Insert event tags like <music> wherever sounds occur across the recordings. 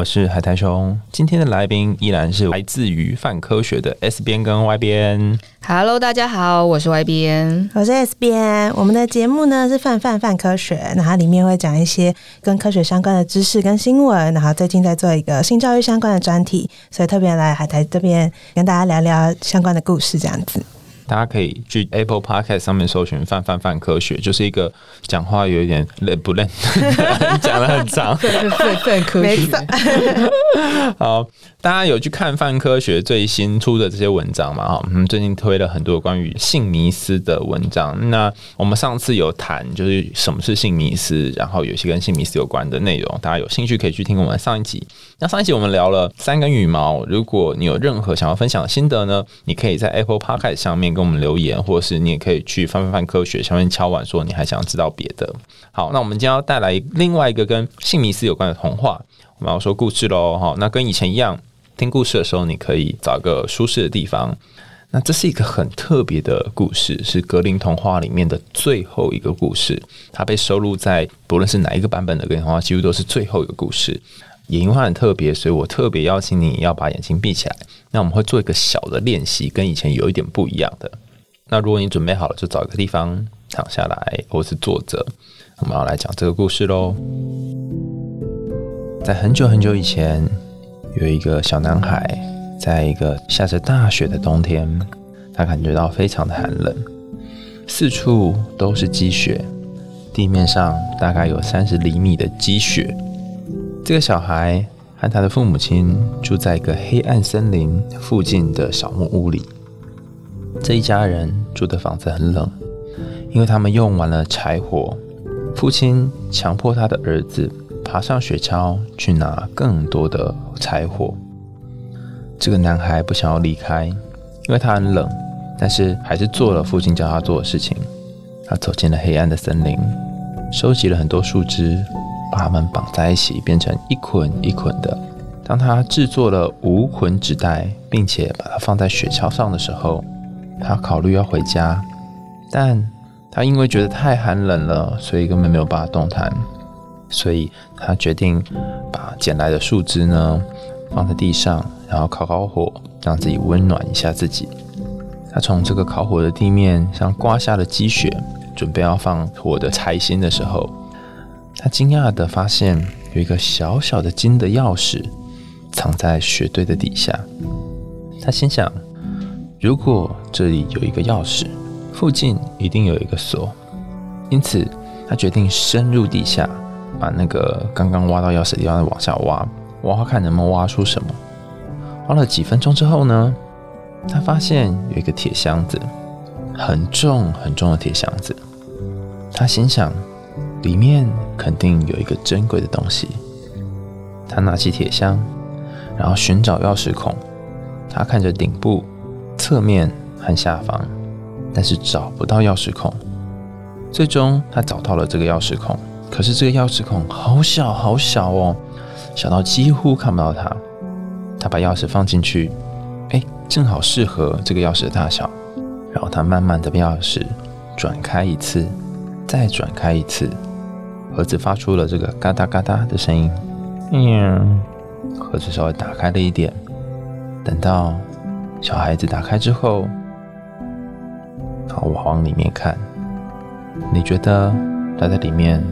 我是海苔熊，今天的来宾依然是来自于泛科学的 S 边跟 Y 边。Hello，大家好，我是 Y 边，我是 S 边。我们的节目呢是泛泛泛科学，然后里面会讲一些跟科学相关的知识跟新闻，然后最近在做一个性教育相关的专题，所以特别来海苔这边跟大家聊聊相关的故事，这样子。大家可以去 Apple Podcast 上面搜寻“范范范科学”，就是一个讲话有一点累不累，<laughs> 讲的很长，泛泛泛科学。<laughs> 好，大家有去看范科学最新出的这些文章吗？哈，我们最近推了很多关于性迷思的文章。那我们上次有谈，就是什么是性迷思，然后有些跟性迷思有关的内容，大家有兴趣可以去听我们上一集。那上一集我们聊了三根羽毛，如果你有任何想要分享的心得呢，你可以在 Apple Podcast 上面跟给我们留言，或者是你也可以去翻翻翻科学上面敲碗说你还想知道别的。好，那我们今天要带来另外一个跟性迷思有关的童话，我们要说故事喽。哈，那跟以前一样，听故事的时候你可以找一个舒适的地方。那这是一个很特别的故事，是格林童话里面的最后一个故事，它被收录在不论是哪一个版本的格林童话，几乎都是最后一个故事。也因为很特别，所以我特别邀请你要把眼睛闭起来。那我们会做一个小的练习，跟以前有一点不一样的。那如果你准备好了，就找一个地方躺下来，或是坐着。我们要来讲这个故事喽。在很久很久以前，有一个小男孩，在一个下着大雪的冬天，他感觉到非常的寒冷，四处都是积雪，地面上大概有三十厘米的积雪。这个小孩和他的父母亲住在一个黑暗森林附近的小木屋里。这一家人住的房子很冷，因为他们用完了柴火。父亲强迫他的儿子爬上雪橇去拿更多的柴火。这个男孩不想要离开，因为他很冷，但是还是做了父亲叫他做的事情。他走进了黑暗的森林，收集了很多树枝。把它们绑在一起，变成一捆一捆的。当他制作了无捆纸袋，并且把它放在雪橇上的时候，他考虑要回家，但他因为觉得太寒冷了，所以根本没有办法动弹。所以他决定把捡来的树枝呢放在地上，然后烤烤火，让自己温暖一下自己。他从这个烤火的地面上刮下了积雪，准备要放火的柴薪的时候。他惊讶的发现有一个小小的金的钥匙藏在雪堆的底下。他心想，如果这里有一个钥匙，附近一定有一个锁。因此，他决定深入地下，把那个刚刚挖到钥匙的地方往下挖，挖挖看能不能挖出什么。挖了几分钟之后呢，他发现有一个铁箱子，很重很重的铁箱子。他心想。里面肯定有一个珍贵的东西。他拿起铁箱，然后寻找钥匙孔。他看着顶部、侧面和下方，但是找不到钥匙孔。最终，他找到了这个钥匙孔。可是这个钥匙孔好小好小哦，小到几乎看不到它。他把钥匙放进去，哎，正好适合这个钥匙的大小。然后他慢慢的把钥匙转开一次，再转开一次。盒子发出了这个嘎哒嘎哒的声音，嗯，盒子稍微打开了一点。等到小孩子打开之后，好，我往里面看，你觉得他在里面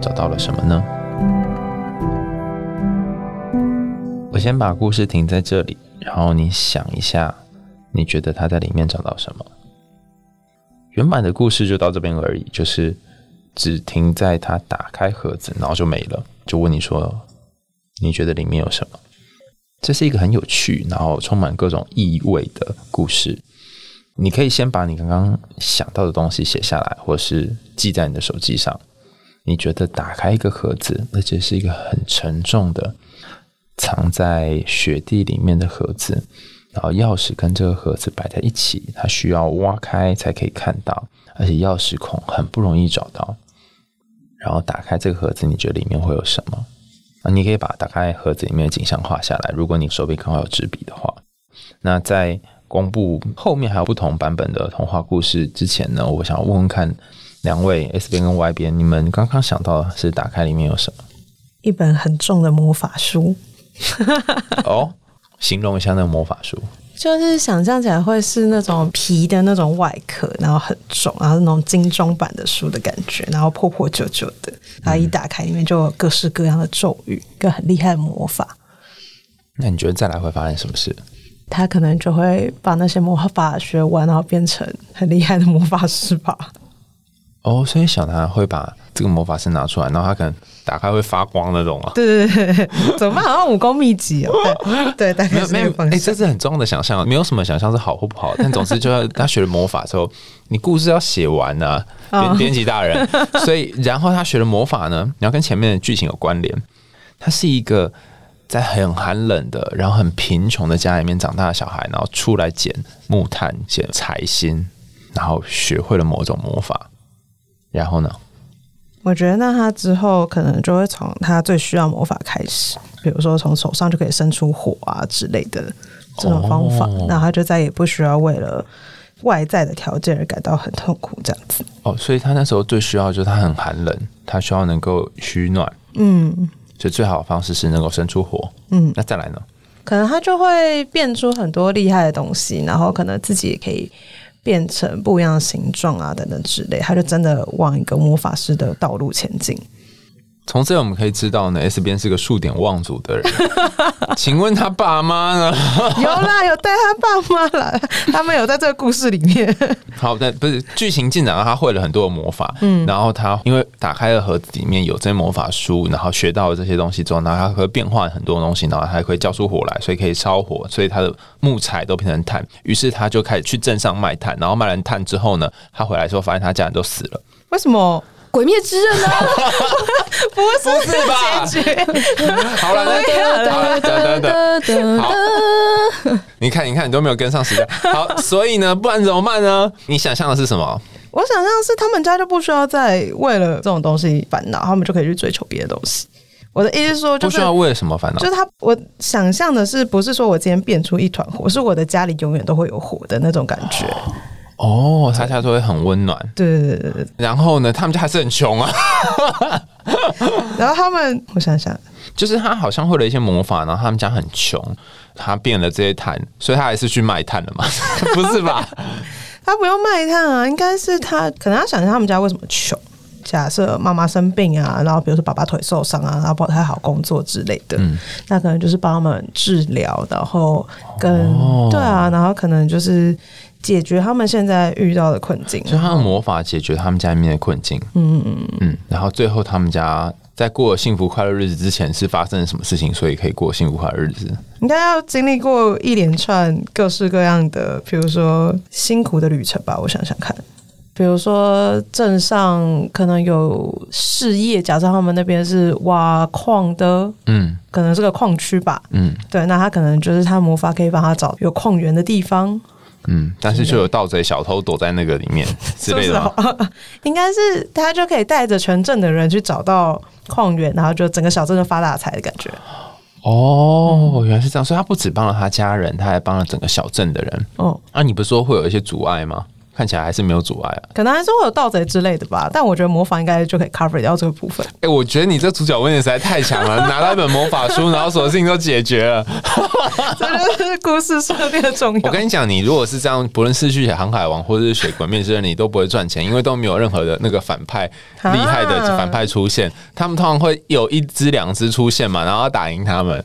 找到了什么呢？我先把故事停在这里，然后你想一下，你觉得他在里面找到什么？原版的故事就到这边而已，就是。只停在他打开盒子，然后就没了。就问你说：“你觉得里面有什么？”这是一个很有趣，然后充满各种意味的故事。你可以先把你刚刚想到的东西写下来，或是记在你的手机上。你觉得打开一个盒子，而且是一个很沉重的、藏在雪地里面的盒子，然后钥匙跟这个盒子摆在一起，它需要挖开才可以看到，而且钥匙孔很不容易找到。然后打开这个盒子，你觉得里面会有什么？啊，你可以把打开盒子里面的景象画下来。如果你手边刚好有纸笔的话，那在公布后面还有不同版本的童话故事之前呢，我想问问看两位 S 边跟 Y 边，你们刚刚想到的是打开里面有什么？一本很重的魔法书。<laughs> 哦，形容一下那个魔法书。就是想象起来会是那种皮的那种外壳，然后很重，然后那种精装版的书的感觉，然后破破旧旧的，然后一打开里面就有各式各样的咒语，跟很厉害的魔法。那你觉得再来会发生什么事？他可能就会把那些魔法学完，然后变成很厉害的魔法师吧。哦，所以小男孩会把这个魔法师拿出来，然后他可能打开会发光那种啊。对对对对，怎么办？好像武功秘籍哦。对，大概 <laughs> 没有没有，哎，这是很重要的想象，没有什么想象是好或不好，但总之就要他学了魔法之后，你故事要写完啊，编编辑大人。<laughs> 所以，然后他学了魔法呢，你要跟前面的剧情有关联。他是一个在很寒冷的，然后很贫穷的家里面长大的小孩，然后出来捡木炭、捡柴薪，然后学会了某种魔法。然后呢？我觉得那他之后可能就会从他最需要魔法开始，比如说从手上就可以生出火啊之类的这种方法，那他就再也不需要为了外在的条件而感到很痛苦这样子。哦，所以他那时候最需要就是他很寒冷，他需要能够取暖。嗯，所以最好的方式是能够生出火。嗯，那再来呢？可能他就会变出很多厉害的东西，然后可能自己也可以。变成不一样的形状啊，等等之类，他就真的往一个魔法师的道路前进。从这我们可以知道呢，S 边是个数典忘祖的人。<laughs> 请问他爸妈呢？<laughs> 有啦，有带他爸妈来，他们有在这个故事里面。好，但不是剧情进展，他会了很多的魔法。嗯，然后他因为打开了盒子，里面有这些魔法书，然后学到了这些东西之后，然后他会变换很多东西，然后他还可以叫出火来，所以可以烧火，所以他的木材都变成炭。于是他就开始去镇上卖炭，然后卖完炭之后呢，他回来之后发现他家人都死了。为什么？鬼灭之刃呢？<laughs> 不是吧？好了，等等等等，好，你看，你看，你都没有跟上时代。好，<laughs> 所以呢，不然怎么办呢？你想象的是什么？我想象是他们家就不需要再为了这种东西烦恼，他们就可以去追求别的东西。我的意思是说，不需要为了什么烦恼？就是他，我想象的是，不是说我今天变出一团火，是我的家里永远都会有火的那种感觉。哦，他家都会很温暖。对对对对然后呢，他们家还是很穷啊。然后他们，我想想，就是他好像会了一些魔法，然后他们家很穷，他变了这些炭，所以他还是去卖炭了嘛？<laughs> 不是吧？<laughs> 他不用卖炭啊，应该是他可能要想象他们家为什么穷。假设妈妈生病啊，然后比如说爸爸腿受伤啊，然后不太好工作之类的，嗯那可能就是帮他们治疗，然后跟对啊，然后可能就是。解决他们现在遇到的困境，就他的魔法解决他们家里面的困境。嗯嗯嗯嗯。然后最后他们家在过幸福快乐日子之前是发生了什么事情，所以可以过幸福快乐日子？应该要经历过一连串各式各样的，比如说辛苦的旅程吧。我想想看，比如说镇上可能有事业，假设他们那边是挖矿的，嗯，可能是个矿区吧，嗯，对，那他可能就是他魔法可以帮他找有矿源的地方。嗯，但是就有盗贼小偷躲在那个里面 <laughs> 之类的，<laughs> 应该是他就可以带着全镇的人去找到矿源，然后就整个小镇就发大财的感觉。哦，原来是这样，所以他不止帮了他家人，他还帮了整个小镇的人。哦，啊，你不是说会有一些阻碍吗？看起来还是没有阻碍啊，可能还是会有盗贼之类的吧。但我觉得魔法应该就可以 cover 掉这个部分。哎，我觉得你这主角问题实在太强了，<laughs> 拿到一本魔法书，然后所有事情都解决了。<laughs> 这就是故事设定的重要。我跟你讲，你如果是这样，不论是去写《航海王》或者是写《鬼面之刃》，你都不会赚钱，因为都没有任何的那个反派厉害的反派出现。他们通常会有一只两只出现嘛，然后打赢他们。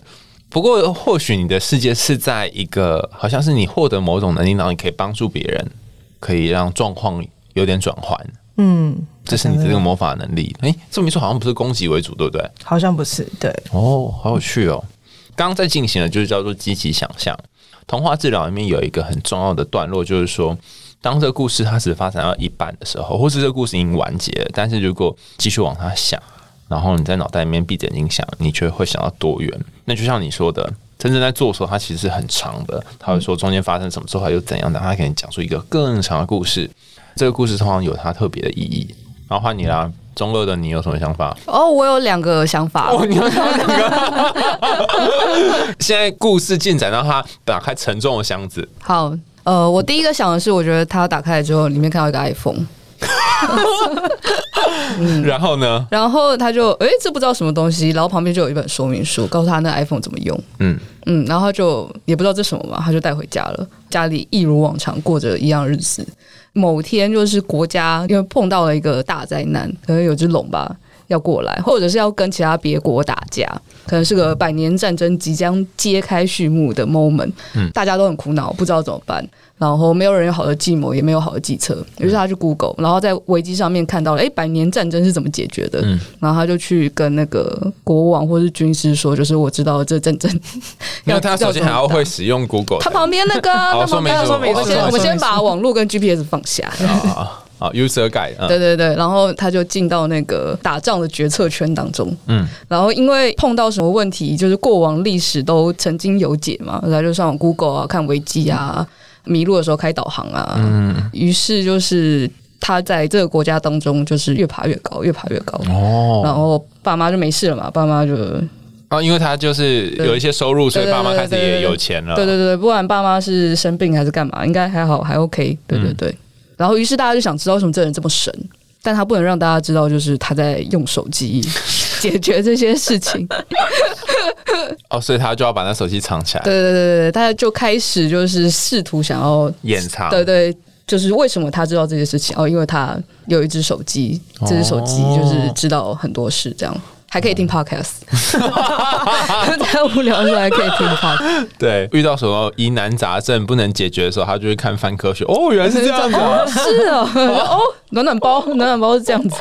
不过，或许你的世界是在一个，好像是你获得某种能力，然后你可以帮助别人。可以让状况有点转换，嗯，这是你的这个魔法能力。哎，这么一说，好像不是攻击为主，对不对？好像不是，对。哦，好有趣哦。刚刚在进行的就是叫做积极想象。童话治疗里面有一个很重要的段落，就是说，当这个故事它只发展到一半的时候，或是这个故事已经完结了，但是如果继续往下想，然后你在脑袋里面闭着眼睛想，你却会想到多远？那就像你说的。真正在做的时候，它其实是很长的。他会说中间发生什么之后又怎样的，他可以讲出一个更长的故事。这个故事通常有它特别的意义。然后换你啦，中二的你有什么想法？哦，我有两个想法。哦，你有两个。<laughs> 现在故事进展到他打开沉重的箱子。好，呃，我第一个想的是，我觉得他打开了之后，里面看到一个 iPhone。然后呢？然后他就哎，这不知道什么东西，然后旁边就有一本说明书，告诉他那 iPhone 怎么用。嗯嗯，然后他就也不知道这什么嘛，他就带回家了。家里一如往常过着一样日子。某天就是国家因为碰到了一个大灾难，可能有只龙吧要过来，或者是要跟其他别国打架，可能是个百年战争即将揭开序幕的 moment。嗯，大家都很苦恼，不知道怎么办。然后没有人有好的计谋，也没有好的计策。于是他去 Google，然后在危机上面看到了，哎，百年战争是怎么解决的？然后他就去跟那个国王或是军师说，就是我知道这战争。<laughs> 因为他首先还要会使用 Google。他旁边那个，他旁边说明，我先我们先把网络跟 GPS 放下。啊啊，User Guide。对对对，然后他就进到那个打仗的决策圈当中。嗯，然后因为碰到什么问题，就是过往历史都曾经有解嘛，他就上网 Google 啊，看维基啊。迷路的时候开导航啊，嗯，于是就是他在这个国家当中，就是越爬越高，越爬越高。哦，然后爸妈就没事了嘛，爸妈就啊，因为他就是有一些收入，所以爸妈开始也有钱了。对对对，不管爸妈是生病还是干嘛，应该还好，还 OK。对对对，然后于是大家就想知道为什么这人这么神，但他不能让大家知道，就是他在用手机解决这些事情。<laughs> 哦，所以他就要把那手机藏起来。对对对对对，他就开始就是试图想要掩藏。对对，就是为什么他知道这些事情？哦，因为他有一只手机，这只手机就是知道很多事，这样。还可以听 podcast，<laughs> 太无聊的时候还可以听 <laughs> podcast。对，遇到什么疑难杂症不能解决的时候，他就会看翻科学。哦，原来是这样子啊，<laughs> 是哦，哦，暖暖包，暖暖包是这样子。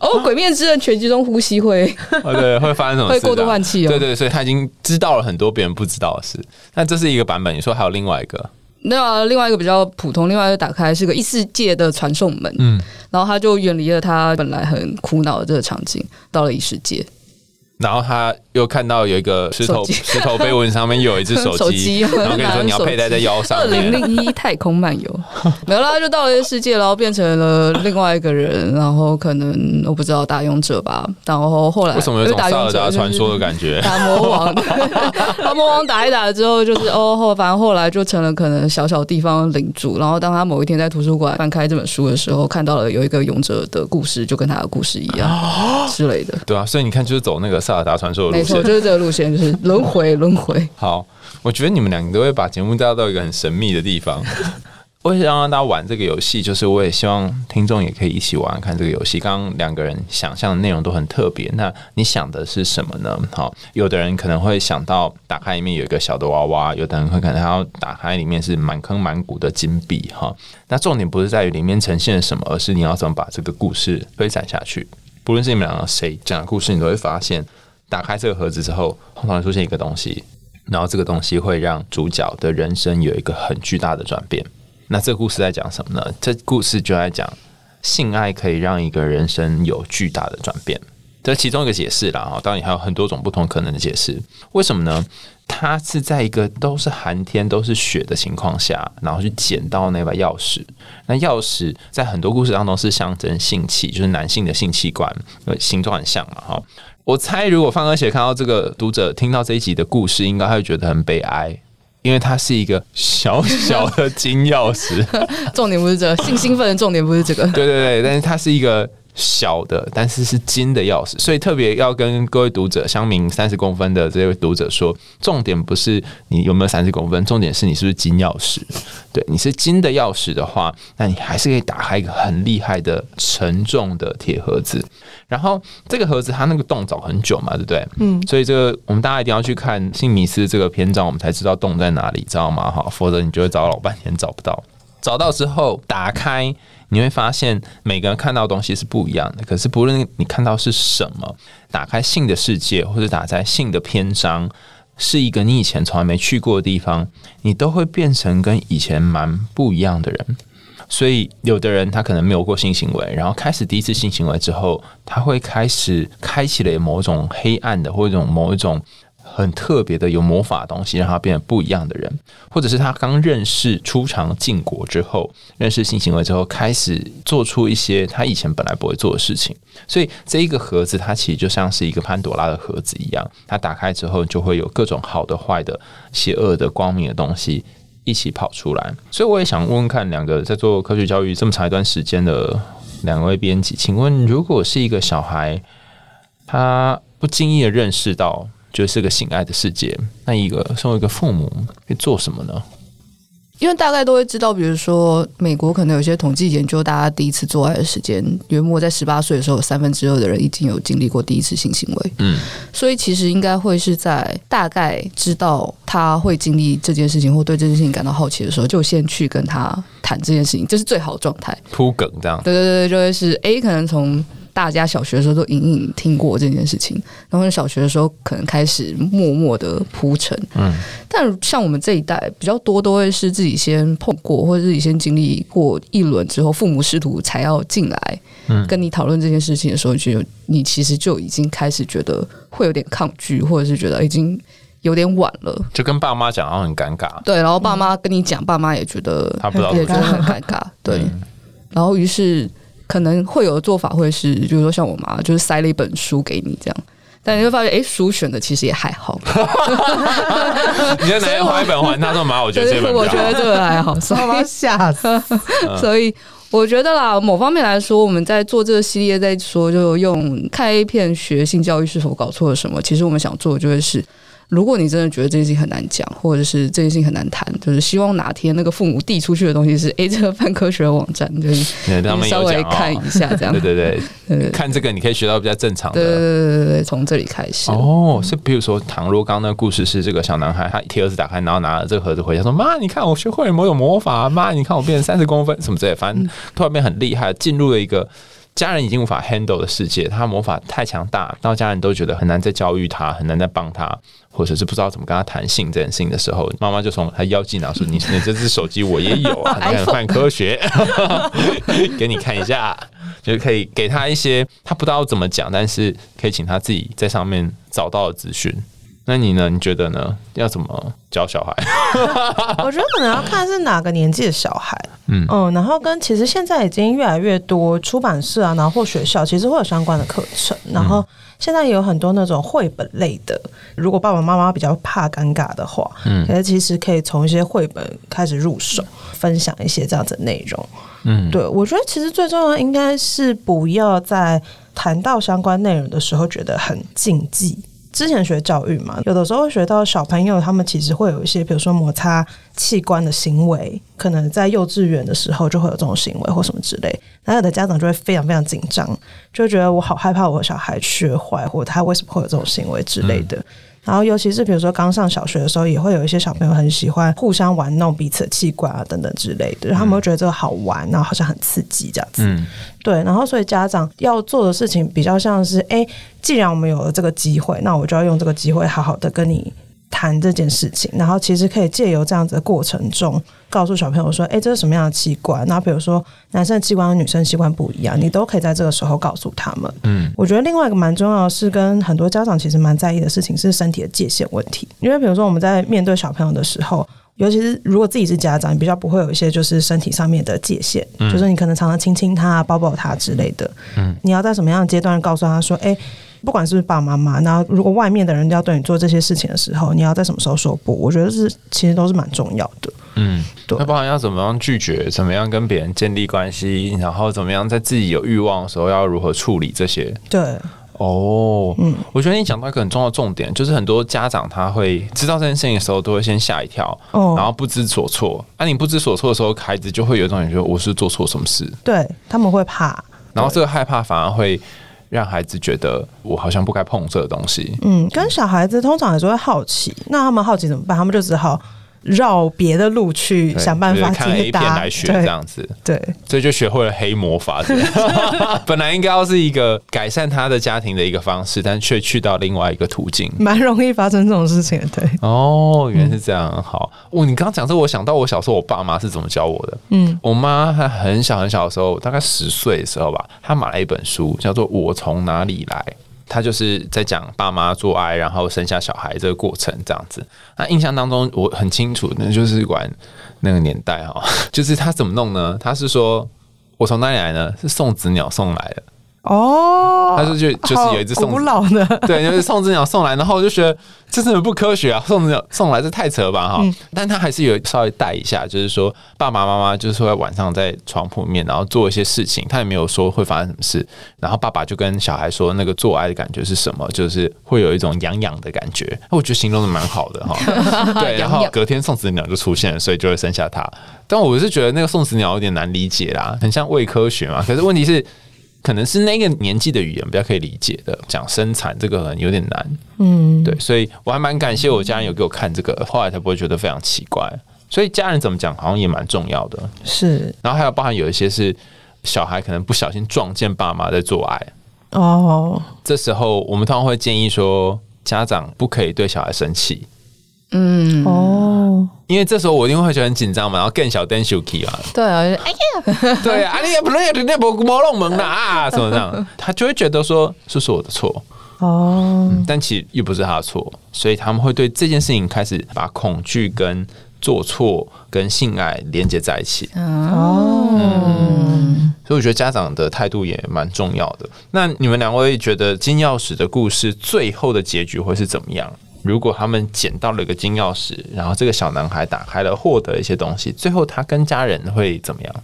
哦，鬼面之刃全集中呼吸会，对，会发生什么？会过度换气哦。对对，所以他已经知道了很多别人不知道的事。那这是一个版本，你说还有另外一个？那另外一个比较普通，另外一个打开是个异世界的传送门，嗯，然后他就远离了他本来很苦恼的这个场景，到了异世界。然后他又看到有一个石头石头碑文上面又有一只手机，<laughs> 然后跟你说你要佩戴在腰上。二零零一太空漫游，<laughs> 没有啦，就到了这个世界，然后变成了另外一个人，然后可能我不知道打勇者吧。然后后来为什么有种萨尔达传说的感觉？<laughs> 打魔王，打魔王打一打之后，就是哦后反正后来就成了可能小小地方领主。然后当他某一天在图书馆翻开这本书的时候，看到了有一个勇者的故事，就跟他的故事一样 <gasps> 之类的。对啊，所以你看，就是走那个。萨尔达传说的路线，就是这个路线，就是轮回，轮回。<laughs> 好，我觉得你们两个都会把节目带到一个很神秘的地方。<laughs> 我也想让大家玩这个游戏，就是我也希望听众也可以一起玩看这个游戏。刚刚两个人想象的内容都很特别，那你想的是什么呢？好，有的人可能会想到打开里面有一个小的娃娃，有的人会可能要打开里面是满坑满谷的金币。哈，那重点不是在于里面呈现什么，而是你要怎么把这个故事推展下去。不论是你们两个谁讲的故事，你都会发现。打开这个盒子之后，通常出现一个东西，然后这个东西会让主角的人生有一个很巨大的转变。那这个故事在讲什么呢？这故事就在讲性爱可以让一个人生有巨大的转变，这其中一个解释啦。啊。当然还有很多种不同可能的解释。为什么呢？他是在一个都是寒天、都是雪的情况下，然后去捡到那把钥匙。那钥匙在很多故事当中是象征性器，就是男性的性器官，形状很像嘛，哈。我猜，如果范哥写看到这个读者听到这一集的故事，应该会觉得很悲哀，因为它是一个小 <laughs> 小的金钥匙。<laughs> 重点不是这个，性兴奋的重点不是这个。对对对，但是它是一个。小的，但是是金的钥匙，所以特别要跟各位读者，香明三十公分的这位读者说，重点不是你有没有三十公分，重点是你是不是金钥匙。对，你是金的钥匙的话，那你还是可以打开一个很厉害的沉重的铁盒子。然后这个盒子它那个洞找很久嘛，对不对？嗯。所以这个我们大家一定要去看《性迷斯》这个篇章，我们才知道洞在哪里，知道吗？哈，否则你就会找老半天找不到。找到之后，打开。你会发现每个人看到东西是不一样的，可是不论你看到是什么，打开性的世界或者打在性的篇章，是一个你以前从来没去过的地方，你都会变成跟以前蛮不一样的人。所以有的人他可能没有过性行为，然后开始第一次性行为之后，他会开始开启了某种黑暗的或者某一种。很特别的有魔法的东西，让他变得不一样的人，或者是他刚认识出场进国之后，认识性行为之后，开始做出一些他以前本来不会做的事情。所以这一个盒子，它其实就像是一个潘朵拉的盒子一样，它打开之后就会有各种好的、坏的、邪恶的、光明的东西一起跑出来。所以我也想问问看，两个在做科学教育这么长一段时间的两位编辑，请问，如果是一个小孩，他不经意的认识到。就是个性爱的世界。那一个身为一个父母，可以做什么呢？因为大概都会知道，比如说美国可能有些统计研究，大家第一次做爱的时间，约莫在十八岁的时候，三分之二的人已经有经历过第一次性行为。嗯，所以其实应该会是在大概知道他会经历这件事情，或对这件事情感到好奇的时候，就先去跟他谈这件事情，这是最好的状态。铺梗这样，对对对，就会是 A 可能从。大家小学的时候都隐隐听过这件事情，然后小学的时候可能开始默默的铺陈。嗯，但像我们这一代比较多，都会是自己先碰过，或者自己先经历过一轮之后，父母师徒才要进来，嗯，跟你讨论这件事情的时候，就你其实就已经开始觉得会有点抗拒，或者是觉得已经有点晚了。就跟爸妈讲，然后很尴尬。对，然后爸妈跟你讲，爸妈也觉得他不知道，也觉得很尴尬。对，然后于是。可能会有的做法会是，比如说像我妈，就是塞了一本书给你这样，但你会发现，哎，书选的其实也还好。<laughs> 你在哪天花一本还他说妈，我觉得这本，我觉得这个还好，把我吓死。所以我觉得啦，某方面来说，我们在做这个系列，在说就用看 A 片学性教育是否搞错了什么？其实我们想做的就会是。如果你真的觉得这件事情很难讲，或者是这件事情很难谈，就是希望哪天那个父母递出去的东西是哎，这个泛科学的网站，就是稍微看一下这样。对对对，看这个你可以学到比较正常的。对对对对对，从这里开始。哦，是比如说，倘若刚刚那个故事是这个小男孩，他贴盒子打开，然后拿了这个盒子回家，说：“妈，你看我学会了某种魔法，妈，你看我变成三十公分什么之类，反正突然变很厉害，进入了一个。”家人已经无法 handle 的世界，他魔法太强大，到家人都觉得很难再教育他，很难再帮他，或者是不知道怎么跟他谈性这件事情的时候，妈妈就从他腰际拿出你你这只手机我也有啊，<laughs> 你看泛科学，<laughs> 给你看一下，就是可以给他一些他不知道怎么讲，但是可以请他自己在上面找到的资讯。那你呢？你觉得呢？要怎么教小孩？<laughs> 我觉得可能要看是哪个年纪的小孩。嗯嗯，然后跟其实现在已经越来越多出版社啊，然后或学校其实会有相关的课程。然后现在也有很多那种绘本类的，如果爸爸妈妈比较怕尴尬的话，嗯，可是其实可以从一些绘本开始入手，分享一些这样子的内容。嗯，对，我觉得其实最重要应该是不要在谈到相关内容的时候觉得很禁忌。之前学教育嘛，有的时候学到小朋友他们其实会有一些，比如说摩擦器官的行为，可能在幼稚园的时候就会有这种行为或什么之类，那有的家长就会非常非常紧张，就觉得我好害怕我的小孩学坏，或者他为什么会有这种行为之类的。然后，尤其是比如说刚上小学的时候，也会有一些小朋友很喜欢互相玩弄彼此的器官啊等等之类的，他们会觉得这个好玩，然后好像很刺激这样子。嗯，对。然后，所以家长要做的事情比较像是：哎，既然我们有了这个机会，那我就要用这个机会好好的跟你。谈这件事情，然后其实可以借由这样子的过程中，告诉小朋友说：“哎，这是什么样的器官？”那比如说，男生的器官和女生器官不一样，你都可以在这个时候告诉他们。嗯，我觉得另外一个蛮重要的是，跟很多家长其实蛮在意的事情是身体的界限问题。因为比如说我们在面对小朋友的时候，尤其是如果自己是家长，你比较不会有一些就是身体上面的界限，就是你可能常常亲亲他、抱抱他之类的。嗯，你要在什么样的阶段告诉他说：“哎。”不管是爸爸妈妈，那如果外面的人要对你做这些事情的时候，你要在什么时候说不？我觉得是其实都是蛮重要的。嗯，对。那包含要怎么样拒绝，怎么样跟别人建立关系，然后怎么样在自己有欲望的时候要如何处理这些？对。哦，嗯，我觉得你讲到一个很重要的重点，就是很多家长他会知道这件事情的时候，都会先吓一跳，哦，然后不知所措。啊，你不知所措的时候，孩子就会有一种感觉，我是做错什么事？对他们会怕，然后这个害怕反而会。让孩子觉得我好像不该碰这个东西。嗯，跟小孩子通常也是会好奇，那他们好奇怎么办？他们就只好。绕别的路去想办法看 A 片来学这样子，对，所以就学会了黑魔法。<laughs> <laughs> 本来应该要是一个改善他的家庭的一个方式，但却去到另外一个途径，蛮容易发生这种事情。对，哦，原来是这样。好，哦，你刚刚讲这，我想到我小时候我爸妈是怎么教我的。嗯，我妈她很小很小的时候，大概十岁的时候吧，她买了一本书，叫做《我从哪里来》。他就是在讲爸妈做爱，然后生下小孩这个过程这样子。那印象当中我很清楚，那就是玩那个年代哈，<laughs> 就是他怎么弄呢？他是说我从哪里来呢？是送子鸟送来的。哦，他是就就是有一只送古老的，对，就是送子鸟送来，然后我就觉得这真的不科学啊！送子鸟送来这太扯吧哈！但他还是有稍微带一下，就是说爸爸妈妈就是说晚上在床铺面，然后做一些事情，他也没有说会发生什么事。然后爸爸就跟小孩说，那个做爱的感觉是什么？就是会有一种痒痒的感觉。我觉得形容的蛮好的哈。<laughs> 对，然后隔天送子鸟就出现了，所以就会生下他。但我是觉得那个送子鸟有点难理解啦，很像伪科学嘛。可是问题是。可能是那个年纪的语言比较可以理解的，讲生产这个有点难，嗯，对，所以我还蛮感谢我家人有给我看这个，后来才不会觉得非常奇怪。所以家人怎么讲，好像也蛮重要的。是，然后还有包含有一些是小孩可能不小心撞见爸妈在做爱，哦，这时候我们通常会建议说，家长不可以对小孩生气。嗯。哦，因为这时候我一定会觉得很紧张嘛，然后更小 Dan Shuki 啊，对啊，哎呀，对啊，<laughs> 你也不能也那不摸弄门 <laughs> 啊，什么这样，他就会觉得说这是我的错。哦，但其实又不是他的错，所以他们会对这件事情开始把恐惧跟做错跟性爱连接在一起。哦，所以我觉得家长的态度也蛮重要的。那你们两位觉得金钥匙的故事最后的结局会是怎么样？如果他们捡到了一个金钥匙，然后这个小男孩打开了，获得一些东西，最后他跟家人会怎么样？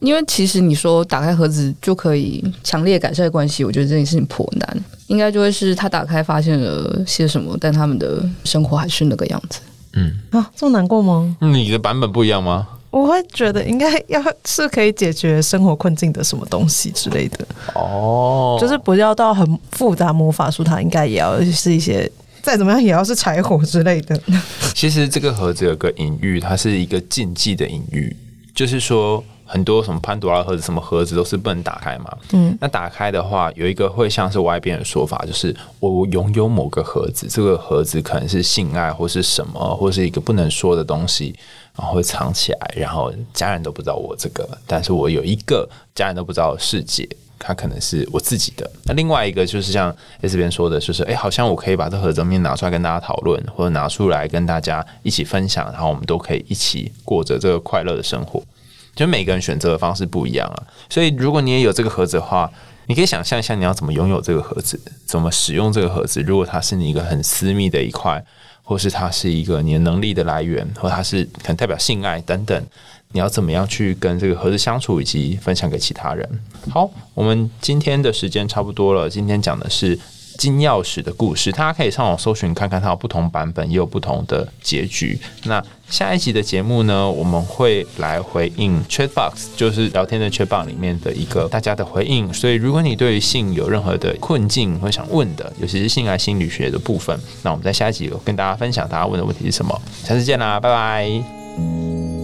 因为其实你说打开盒子就可以强烈改善关系，我觉得这件事情颇难。应该就会是他打开发现了些什么，但他们的生活还是那个样子。嗯啊，这么难过吗？你的版本不一样吗？我会觉得应该要是可以解决生活困境的什么东西之类的。哦，就是不要到很复杂魔法书，它应该也要是一些。再怎么样也要是柴火之类的。<laughs> 其实这个盒子有个隐喻，它是一个禁忌的隐喻，就是说很多什么潘多拉盒子、什么盒子都是不能打开嘛。嗯，那打开的话，有一个会像是外边的说法，就是我拥有某个盒子，这个盒子可能是性爱或是什么，或是一个不能说的东西，然后会藏起来，然后家人都不知道我这个，但是我有一个家人都不知道的世界。它可能是我自己的。那另外一个就是像 S 边说的，就是哎，好像我可以把这盒子面拿出来跟大家讨论，或者拿出来跟大家一起分享，然后我们都可以一起过着这个快乐的生活。就每个人选择的方式不一样啊。所以如果你也有这个盒子的话，你可以想象一下你要怎么拥有这个盒子，怎么使用这个盒子。如果它是你一个很私密的一块，或是它是一个你的能力的来源，或它是可能代表性爱等等。你要怎么样去跟这个盒子相处，以及分享给其他人？好，我们今天的时间差不多了。今天讲的是金钥匙的故事，大家可以上网搜寻看看，它有不同版本，也有不同的结局。那下一集的节目呢，我们会来回应 Chat Box，就是聊天的 Chat Box 里面的一个大家的回应。所以，如果你对于性有任何的困境或想问的，尤其是性爱心理学的部分，那我们在下一集跟大家分享大家问的问题是什么。下次见啦，拜拜。